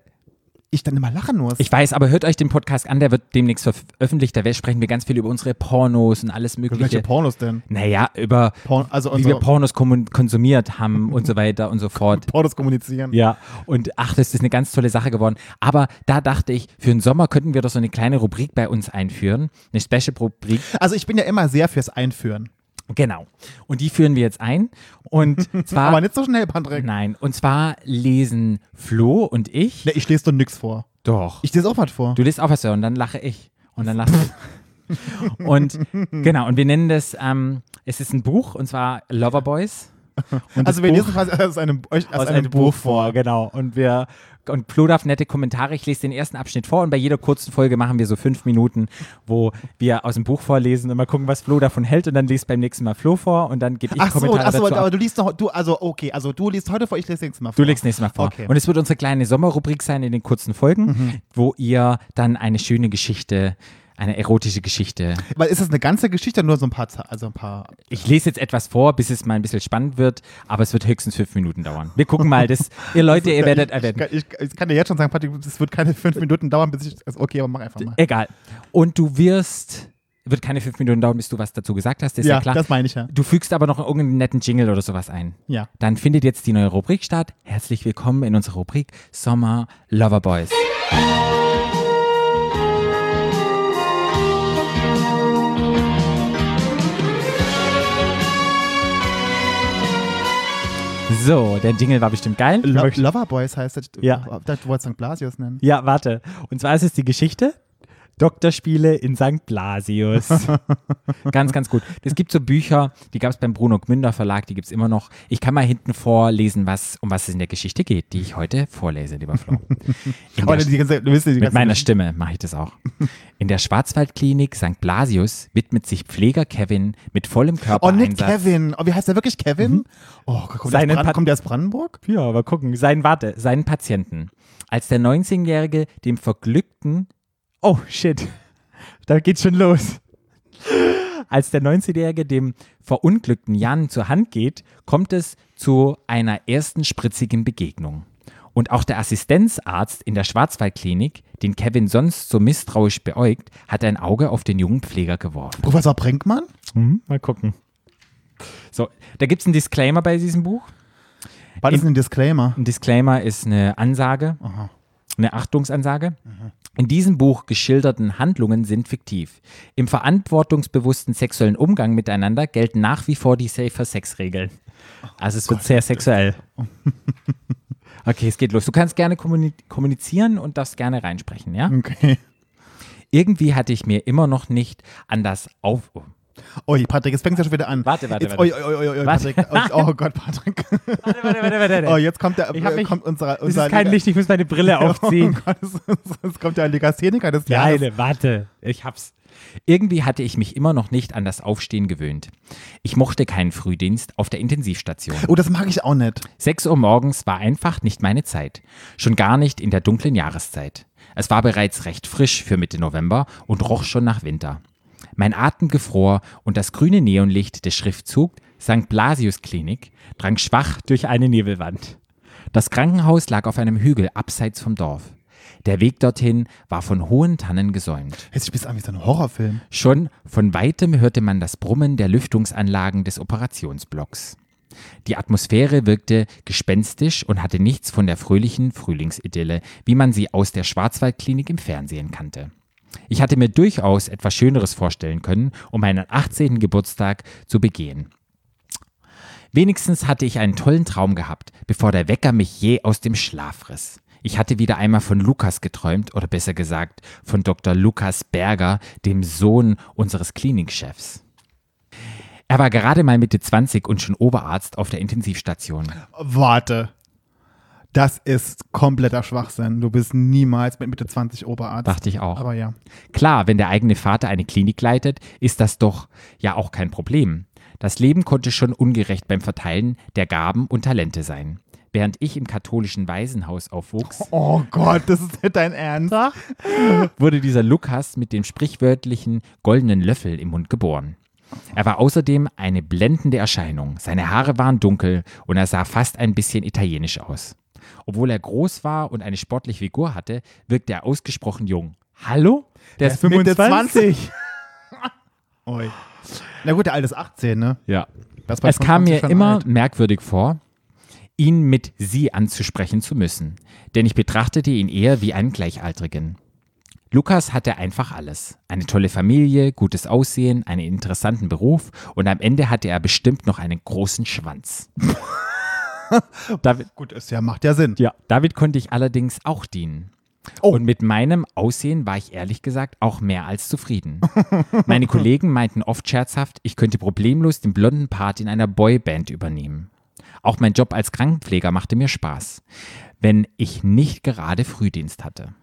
ich dann immer lachen muss. Ich weiß, aber hört euch den Podcast an, der wird demnächst veröffentlicht. Da sprechen wir ganz viel über unsere Pornos und alles Welche Mögliche. Pornos denn? Naja, über Porn, also wie wir Pornos konsumiert haben und so weiter und so [LAUGHS] fort. Pornos kommunizieren. Ja, und ach, das ist eine ganz tolle Sache geworden. Aber da dachte ich, für den Sommer könnten wir doch so eine kleine Rubrik bei uns einführen. Eine Special-Rubrik. Also ich bin ja immer sehr fürs Einführen. Genau. Und die führen wir jetzt ein. Und [LAUGHS] zwar. Aber nicht so schnell, Patrick. Nein, und zwar lesen Flo und ich. Nee, ich lese doch nix vor. Doch. Ich lese auch was vor. Du liest auch was vor und dann lache ich. Und dann lache ich. [LAUGHS] und genau, und wir nennen das, ähm, es ist ein Buch und zwar Loverboys. [LAUGHS] Und also wir Buch- lesen quasi aus einem, aus aus einem, Buch vor. genau. Und wir und Flo darf nette Kommentare. Ich lese den ersten Abschnitt vor und bei jeder kurzen Folge machen wir so fünf Minuten, wo wir aus dem Buch vorlesen und mal gucken, was Flo davon hält und dann liest beim nächsten Mal Flo vor und dann gebe ich Ach so, Kommentare ach so dazu. aber ab. du liest noch, du, also okay, also du liest heute vor, ich lese nächstes Mal Du vor. legst nächstes Mal vor. Okay. Und es wird unsere kleine Sommerrubrik sein in den kurzen Folgen, Mhm. wo ihr dann eine schöne Geschichte, eine erotische Geschichte. Weil ist das eine ganze Geschichte nur so ein paar, also ein paar. Ich lese jetzt etwas vor, bis es mal ein bisschen spannend wird, aber es wird höchstens fünf Minuten dauern. Wir gucken mal, das, [LAUGHS] ihr Leute, ihr werdet, ich, ich, ich, ich kann dir jetzt schon sagen, Patrick, es wird keine fünf Minuten dauern, bis ich. Also okay, aber mach einfach mal. Egal. Und du wirst, wird keine fünf Minuten dauern, bis du was dazu gesagt hast, ist ja, ja, klar. das meine ich ja. Du fügst aber noch irgendeinen netten Jingle oder sowas ein. Ja. Dann findet jetzt die neue Rubrik statt. Herzlich willkommen in unserer Rubrik Sommer Loverboys. So, der Jingle war bestimmt geil. Lo Loverboys heißt das. Ja. Das wollte St. Blasius nennen. Ja, warte. Und zwar ist es die Geschichte Doktorspiele in St. Blasius. [LAUGHS] ganz, ganz gut. Es gibt so Bücher, die gab es beim Bruno Gmünder Verlag, die gibt es immer noch. Ich kann mal hinten vorlesen, was, um was es in der Geschichte geht, die ich heute vorlese, lieber Flo. [LAUGHS] Die ganze, du die mit ganze meiner Stimme mache ich das auch. In der Schwarzwaldklinik St. Blasius widmet sich Pfleger Kevin mit vollem Oh, nicht. Kevin. Oh, wie heißt der wirklich Kevin? Oh, kommt, der aus Brand kommt der aus Brandenburg? Ja, aber gucken. Seinen, warte, seinen Patienten. Als der 19-Jährige dem verglückten. Oh, shit. Da geht's schon los. Als der 19-Jährige dem verunglückten Jan zur Hand geht, kommt es zu einer ersten spritzigen Begegnung. Und auch der Assistenzarzt in der Schwarzwaldklinik, den Kevin sonst so misstrauisch beäugt, hat ein Auge auf den jungen Pfleger geworfen. Professor Brinkmann? mal gucken. So, da gibt es einen Disclaimer bei diesem Buch. War das ein Disclaimer? Ein Disclaimer ist eine Ansage. Aha. Eine Achtungsansage. In diesem Buch geschilderten Handlungen sind fiktiv. Im verantwortungsbewussten sexuellen Umgang miteinander gelten nach wie vor die Safer-Sex-Regeln. Also es wird sehr sexuell. Okay, es geht los. Du kannst gerne kommuni kommunizieren und darfst gerne reinsprechen, ja? Okay. Irgendwie hatte ich mir immer noch nicht an das Auf... Oh. Ui, Patrick, jetzt fängt es ja schon wieder an. Warte, warte, jetzt, warte. Ui, ui, Warte. Patrick. Oh, oh Gott, Patrick. Warte, warte, warte, warte. Oh, jetzt kommt der, Ich äh, mich- kommt unser, Das unser ist kein Licht, ich muss meine Brille [LAUGHS] aufziehen. Oh Gott, es kommt der Legastheniker des Jahres. Nein, warte. Ich hab's. Irgendwie hatte ich mich immer noch nicht an das Aufstehen gewöhnt. Ich mochte keinen Frühdienst auf der Intensivstation. Oh, das mag ich auch nicht. 6 Uhr morgens war einfach nicht meine Zeit. Schon gar nicht in der dunklen Jahreszeit. Es war bereits recht frisch für Mitte November und roch schon nach Winter. Mein Atem gefror und das grüne Neonlicht des Schriftzugs St. Blasius Klinik drang schwach durch eine Nebelwand. Das Krankenhaus lag auf einem Hügel abseits vom Dorf. Der Weg dorthin war von hohen Tannen gesäumt. Jetzt spielst du an wie so ein Horrorfilm. Schon von weitem hörte man das Brummen der Lüftungsanlagen des Operationsblocks. Die Atmosphäre wirkte gespenstisch und hatte nichts von der fröhlichen Frühlingsidylle, wie man sie aus der Schwarzwaldklinik im Fernsehen kannte. Ich hatte mir durchaus etwas Schöneres vorstellen können, um meinen 18. Geburtstag zu begehen. Wenigstens hatte ich einen tollen Traum gehabt, bevor der Wecker mich je aus dem Schlaf riss. Ich hatte wieder einmal von Lukas geträumt, oder besser gesagt von Dr. Lukas Berger, dem Sohn unseres Klinikchefs. Er war gerade mal Mitte 20 und schon Oberarzt auf der Intensivstation. Warte. Das ist kompletter Schwachsinn. Du bist niemals mit Mitte 20 Oberarzt. Dachte ich auch. Aber ja. Klar, wenn der eigene Vater eine Klinik leitet, ist das doch ja auch kein Problem. Das Leben konnte schon ungerecht beim Verteilen der Gaben und Talente sein. Während ich im katholischen Waisenhaus aufwuchs, Oh Gott, das ist nicht dein Ernst. wurde dieser Lukas mit dem sprichwörtlichen goldenen Löffel im Mund geboren. Er war außerdem eine blendende Erscheinung. Seine Haare waren dunkel und er sah fast ein bisschen italienisch aus. Obwohl er groß war und eine sportliche Figur hatte, wirkte er ausgesprochen jung. Hallo? Der, ist Mitte 25. Ui. [LAUGHS] Na gut, der alte ist 18, ne? Ja. Es kam 25 mir immer alt. merkwürdig vor, ihn mit sie anzusprechen zu müssen, denn ich betrachtete ihn eher wie einen Gleichaltrigen. Lukas hatte einfach alles. Eine tolle Familie, gutes Aussehen, einen interessanten Beruf und am Ende hatte er bestimmt noch einen großen Schwanz. [LAUGHS] [LAUGHS] David, Gut, ist ja, macht ja Sinn. ja, David konnte ich allerdings auch dienen. Oh. Und mit meinem Aussehen war ich ehrlich gesagt auch mehr als zufrieden. [LAUGHS] Meine Kollegen meinten oft scherzhaft, ich könnte problemlos den blonden Part in einer Boyband übernehmen. Auch mein Job als Krankenpfleger machte mir Spaß, wenn ich nicht gerade Frühdienst hatte.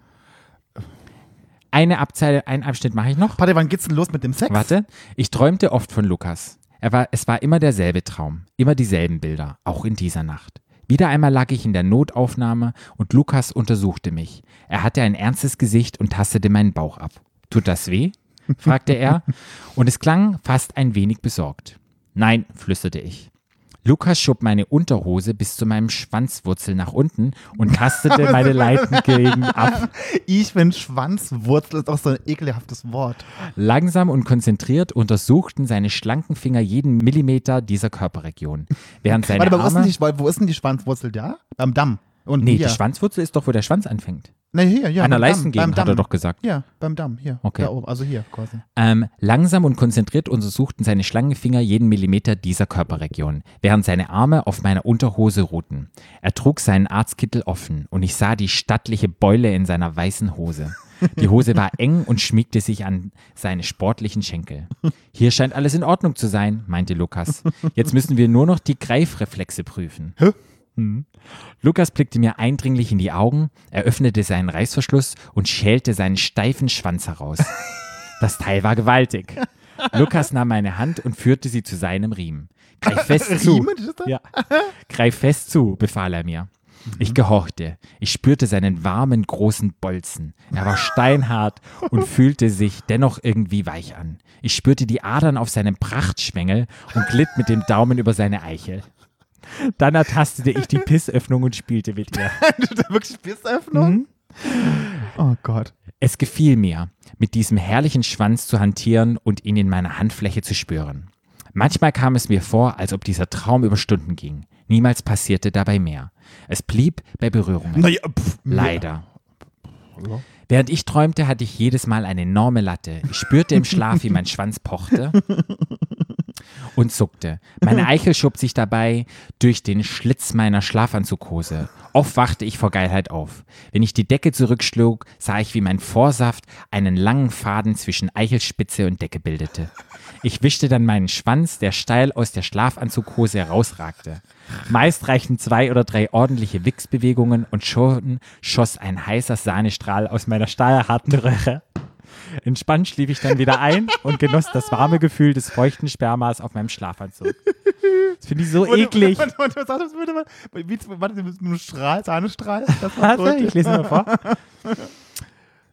Eine Abzeile, einen Abschnitt mache ich noch. Patrick, wann geht's denn los mit dem Sex? Warte, ich träumte oft von Lukas. Er war, es war immer derselbe Traum, immer dieselben Bilder, auch in dieser Nacht. Wieder einmal lag ich in der Notaufnahme und Lukas untersuchte mich. Er hatte ein ernstes Gesicht und tastete meinen Bauch ab. Tut das weh? fragte er, und es klang fast ein wenig besorgt. Nein, flüsterte ich. Lukas schob meine Unterhose bis zu meinem Schwanzwurzel nach unten und tastete [LAUGHS] meine Leitengegend ab. Ich finde Schwanzwurzel ist auch so ein ekelhaftes Wort. Langsam und konzentriert untersuchten seine schlanken Finger jeden Millimeter dieser Körperregion. Während seine Warte, aber wo ist, denn Arme. die, wo ist denn die Schwanzwurzel da? Am Damm. Und Nee, hier. die Schwanzwurzel ist doch, wo der Schwanz anfängt. Nee, hier, ja. An der Leistengegend, hat er doch gesagt. Ja, beim Damm, hier. Okay. Da oben, also hier quasi. Ähm, langsam und konzentriert untersuchten seine schlangen Finger jeden Millimeter dieser Körperregion, während seine Arme auf meiner Unterhose ruhten. Er trug seinen Arztkittel offen und ich sah die stattliche Beule in seiner weißen Hose. Die Hose war eng und schmiegte sich an seine sportlichen Schenkel. Hier scheint alles in Ordnung zu sein, meinte Lukas. Jetzt müssen wir nur noch die Greifreflexe prüfen. Mhm. Lukas blickte mir eindringlich in die Augen, er öffnete seinen Reißverschluss und schälte seinen steifen Schwanz heraus. [LAUGHS] Das Teil war gewaltig. Lukas nahm meine Hand und führte sie zu seinem Riemen. Greif [LAUGHS] fest zu. Ja. Greif fest zu, befahl er mir. Ich gehorchte. Ich spürte seinen warmen, großen Bolzen. Er war steinhart und [LAUGHS] fühlte sich dennoch irgendwie weich an. Ich spürte die Adern auf seinem Prachtschwengel und glitt mit dem Daumen über seine Eichel. Dann ertastete ich die Pissöffnung und spielte mit ihr. [LAUGHS] wirklich Bissöffnung? Mhm. Oh Gott. Es gefiel mir, mit diesem herrlichen Schwanz zu hantieren und ihn in meiner Handfläche zu spüren. Manchmal kam es mir vor, als ob dieser Traum über Stunden ging. Niemals passierte dabei mehr. Es blieb bei Berührungen. Naja, pff, Leider. Während ich träumte, hatte ich jedes Mal eine enorme Latte. Ich spürte im Schlaf, wie mein Schwanz pochte [LAUGHS] und zuckte. Meine Eichel schob sich dabei durch den Schlitz meiner Schlafanzughose. Oft wachte ich vor Geilheit auf. Wenn ich die Decke zurückschlug, sah ich, wie mein Vorsaft einen langen Faden zwischen Eichelspitze und Decke bildete. Ich wischte dann meinen Schwanz, der steil aus der Schlafanzughose herausragte. Meist reichten zwei oder drei ordentliche Wichsbewegungen und schon schoss ein heißer Sahnestrahl aus meiner stahlharten Röhre. Entspannt schlief ich dann wieder ein und genoss das warme Gefühl des feuchten Spermas auf meinem Schlafanzug. Das finde ich so eklig. Warte, warte, warte, warte, warte, warte, wie- warte, mit einem Strahl, Sahnestrahl. Das [LAUGHS] war Warte, gut. ich lese mal vor. [LAUGHS]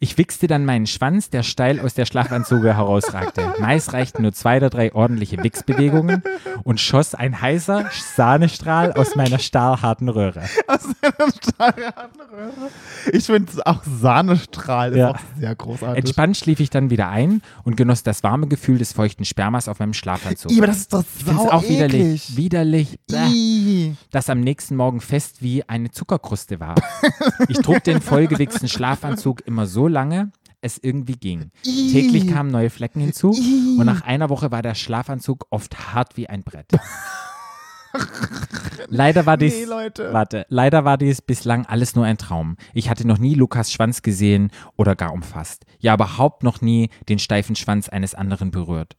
Ich wichste dann meinen Schwanz, der steil aus der Schlafanzuge herausragte. Meist reichten nur zwei oder drei ordentliche Wichsbewegungen und schoss ein heißer Sahnestrahl aus meiner stahlharten Röhre. Aus einer stahlharten Röhre. Ich finde auch Sahnestrahl ist Ja. auch sehr großartig. Entspannt schlief ich dann wieder ein und genoss das warme Gefühl des feuchten Spermas auf meinem Schlafanzug. Ih, aber das ist doch sau auch widerlich. eklig. Widerlich. Ih. das am nächsten Morgen fest wie eine Zuckerkruste war. Ich trug den vollgewichsten Schlafanzug immer so lange, es irgendwie ging. Ih. Täglich kamen neue Flecken hinzu Ih. und nach einer Woche war der Schlafanzug oft hart wie ein Brett. [LAUGHS] Leider war dies, Nee, warte, leider war dies bislang alles nur ein Traum. Ich hatte noch nie Lukas Schwanz gesehen oder gar umfasst. Ja, überhaupt noch nie den steifen Schwanz eines anderen berührt.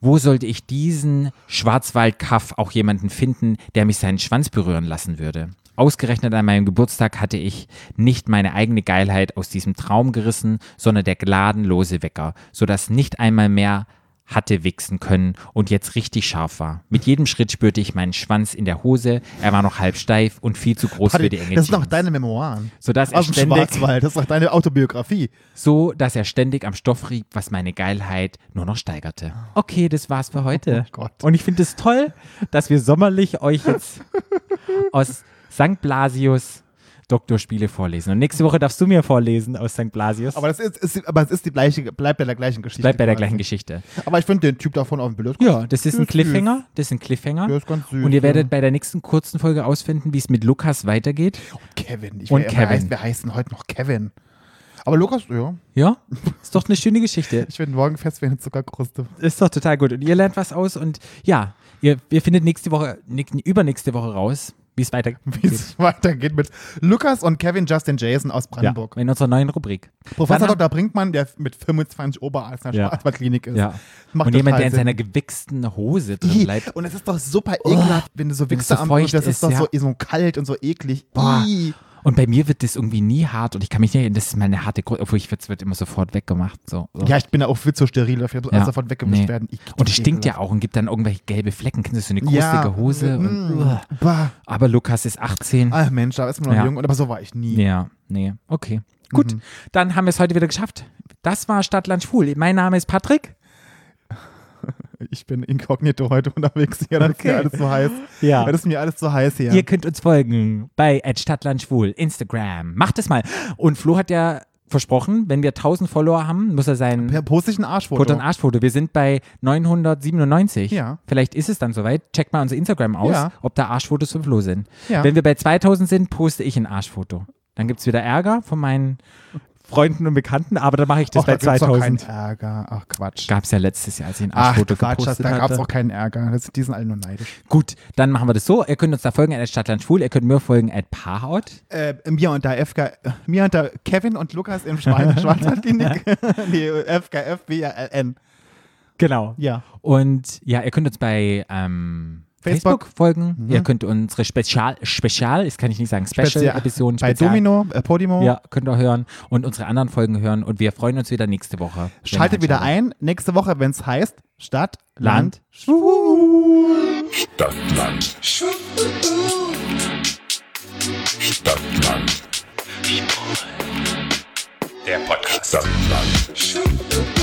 Wo sollte ich diesen Schwarzwaldkaff auch jemanden finden, der mich seinen Schwanz berühren lassen würde? Ausgerechnet an meinem Geburtstag hatte ich nicht meine eigene Geilheit aus diesem Traum gerissen, sondern der gnadenlose Wecker, sodass nicht einmal mehr hatte wichsen können und jetzt richtig scharf war. Mit jedem Schritt spürte ich meinen Schwanz in der Hose, er war noch halb steif und viel zu groß Warte, für die enge das sind doch deine Memoiren. sodass er Aus dem ständig, Schwarzwald. Das ist doch deine Autobiografie. so, dass er ständig am Stoff rieb, was meine Geilheit nur noch steigerte. Okay, das war's für heute. Oh Gott. Und ich finde es toll, dass wir sommerlich euch jetzt [LAUGHS] aus St. Blasius Doktorspiele vorlesen. Und nächste Woche darfst du mir vorlesen aus St. Blasius. Aber das ist, ist, aber es ist die gleiche, bleibt bei der gleichen Geschichte. Bleibt bei der gleichen Geschichte. Aber ich finde den Typ davon auf dem Bild. Ja, das ist ein Cliffhanger. Das ist ein Cliffhanger. Der ist ganz süß. Und ihr werdet ja. bei der nächsten kurzen Folge ausfinden, wie es mit Lukas weitergeht. Kevin. Ich Und Kevin. Heißt, wer heißt denn heute noch Kevin? Aber Lukas, ja. Ja, ist doch eine schöne Geschichte. [LAUGHS] Ich werde morgen fest wie eine Zuckerkruste. Ist doch total gut. Und ihr lernt was aus und ja, ihr, ihr findet nächste Woche, übernächste Woche raus, wie es weitergeht. [LAUGHS] Wie es weitergeht mit Lukas und Kevin Justin Jason aus Ja, Brandenburg. in unserer neuen Rubrik. Professor Dr. Brinkmann, der mit 25 Oberarzt in der Ja. Schwarzwaldklinik ist. Ja. Macht und jemand, der in Sinn. seiner gewichsten Hose drin bleibt. Und es ist doch super ekelhaft, wenn du so Wichser so am das ist, ist, doch ja. so, so kalt und so eklig. Boah. Und bei mir wird das irgendwie nie hart und ich kann mich nicht erinnern, das ist meine harte Grund, obwohl ich es wird immer sofort weggemacht. So. so. Ja, ich bin auch viel zu steril dafür. Muss Ja. alles sofort weggewischt Nee. werden. Ich- Und es stinkt ja auch und gibt dann irgendwelche gelbe Flecken. Kennst du so eine krustige Ja. Hose? Mm. Und, Uah. Bah. aber Lukas ist 18. Ach Mensch, da ist man noch Ja. jung. Aber so war ich nie. Ja, nee. Okay. Gut, Mhm. dann haben wir es heute wieder geschafft. Das war Stadtland Schwul. Mein Name ist Patrick. [LAUGHS] Ich bin inkognito heute unterwegs hier. Das ist Okay. mir alles zu heiß. Ja. Das ist mir alles zu heiß hier. Ihr könnt uns folgen bei @stadtlandschwul Instagram. Macht es mal. Und Flo hat ja versprochen, wenn wir 1000 Follower haben, muss er sein poste ich ein Arschfoto. Foto und Arschfoto. Wir sind bei 997. Ja. Vielleicht ist es dann soweit. Checkt mal unser Instagram aus, Ja. ob da Arschfotos von Flo sind. Ja. Wenn wir bei 2000 sind, poste ich ein Arschfoto. Dann gibt es wieder Ärger von meinen Freunden und Bekannten, aber dann mache ich das Och, da bei gibt's doch keinen 2000. Ärger. Ach Quatsch. Gab es ja letztes Jahr, als ich ein Arschfoto Quatsch, das, gepostet da gab es auch keinen Ärger. Das, die sind alle nur neidisch. Gut, dann machen wir das so. Ihr könnt uns da folgen at Stadtland Schwul. Ihr könnt mir folgen at Paarhaut. Äh, mir und der FK, mir und der Kevin und Lukas im Schweiz [LAUGHS] Schwarzwaldklinik. [LAUGHS] nee, FKF, BRLN. Genau. Ja. Und ja, ihr könnt uns bei ähm, Facebook. Facebook, folgen. Mhm. Ihr könnt unsere Spezial, Spezial, das kann ich nicht sagen, Spezial- Special-Episoden, Bei Spezial, Domino, äh, Podimo. Ja, könnt ihr hören und unsere anderen Folgen hören. Und wir freuen uns wieder nächste Woche. Schaltet wieder ein, nächste Woche, wenn es heißt Stadt, Land, Land, Schwul. Stadtland. Stadtland. Der Podcast. Stadtland.